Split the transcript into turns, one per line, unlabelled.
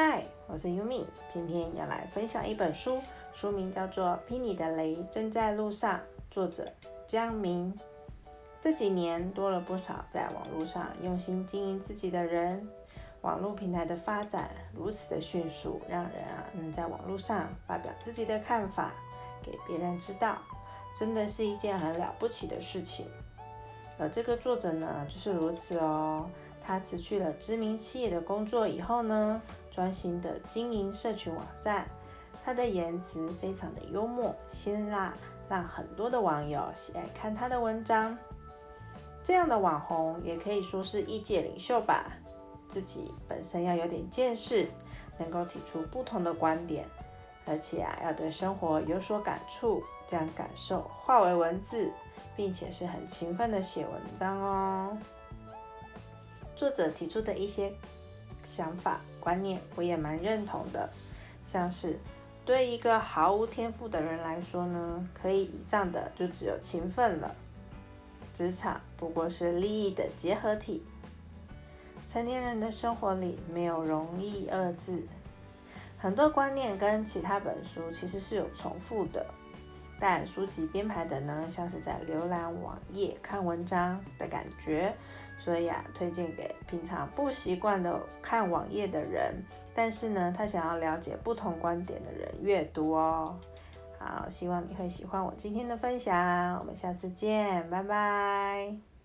嗨，我是 Yumi，今天要来分享一本书，书名叫做《霹雳的雷正在路上》，作者江明。这几年多了不少在网络上用心经营自己的人，网络平台的发展如此的迅速，让人啊能在网络上发表自己的看法，给别人知道，真的是一件很了不起的事情。而这个作者呢，就是如此哦。他辞去了知名企业的工作以后呢，专心的经营社群网站。他的言辞非常的幽默辛辣，让很多的网友喜爱看他的文章。这样的网红也可以说是意见领袖吧。自己本身要有点见识，能够提出不同的观点，而且啊要对生活有所感触，将感受化为文字，并且是很勤奋的写文章哦。作者提出的一些想法观念，我也蛮认同的。像是对一个毫无天赋的人来说呢，可以倚仗的就只有勤奋了。职场不过是利益的结合体。成年人的生活里没有容易二字。很多观念跟其他本书其实是有重复的，但书籍编排的呢，像是在浏览网页看文章的感觉。所以啊，推荐给平常不习惯的看网页的人，但是呢，他想要了解不同观点的人阅读哦。好，希望你会喜欢我今天的分享，我们下次见，拜拜。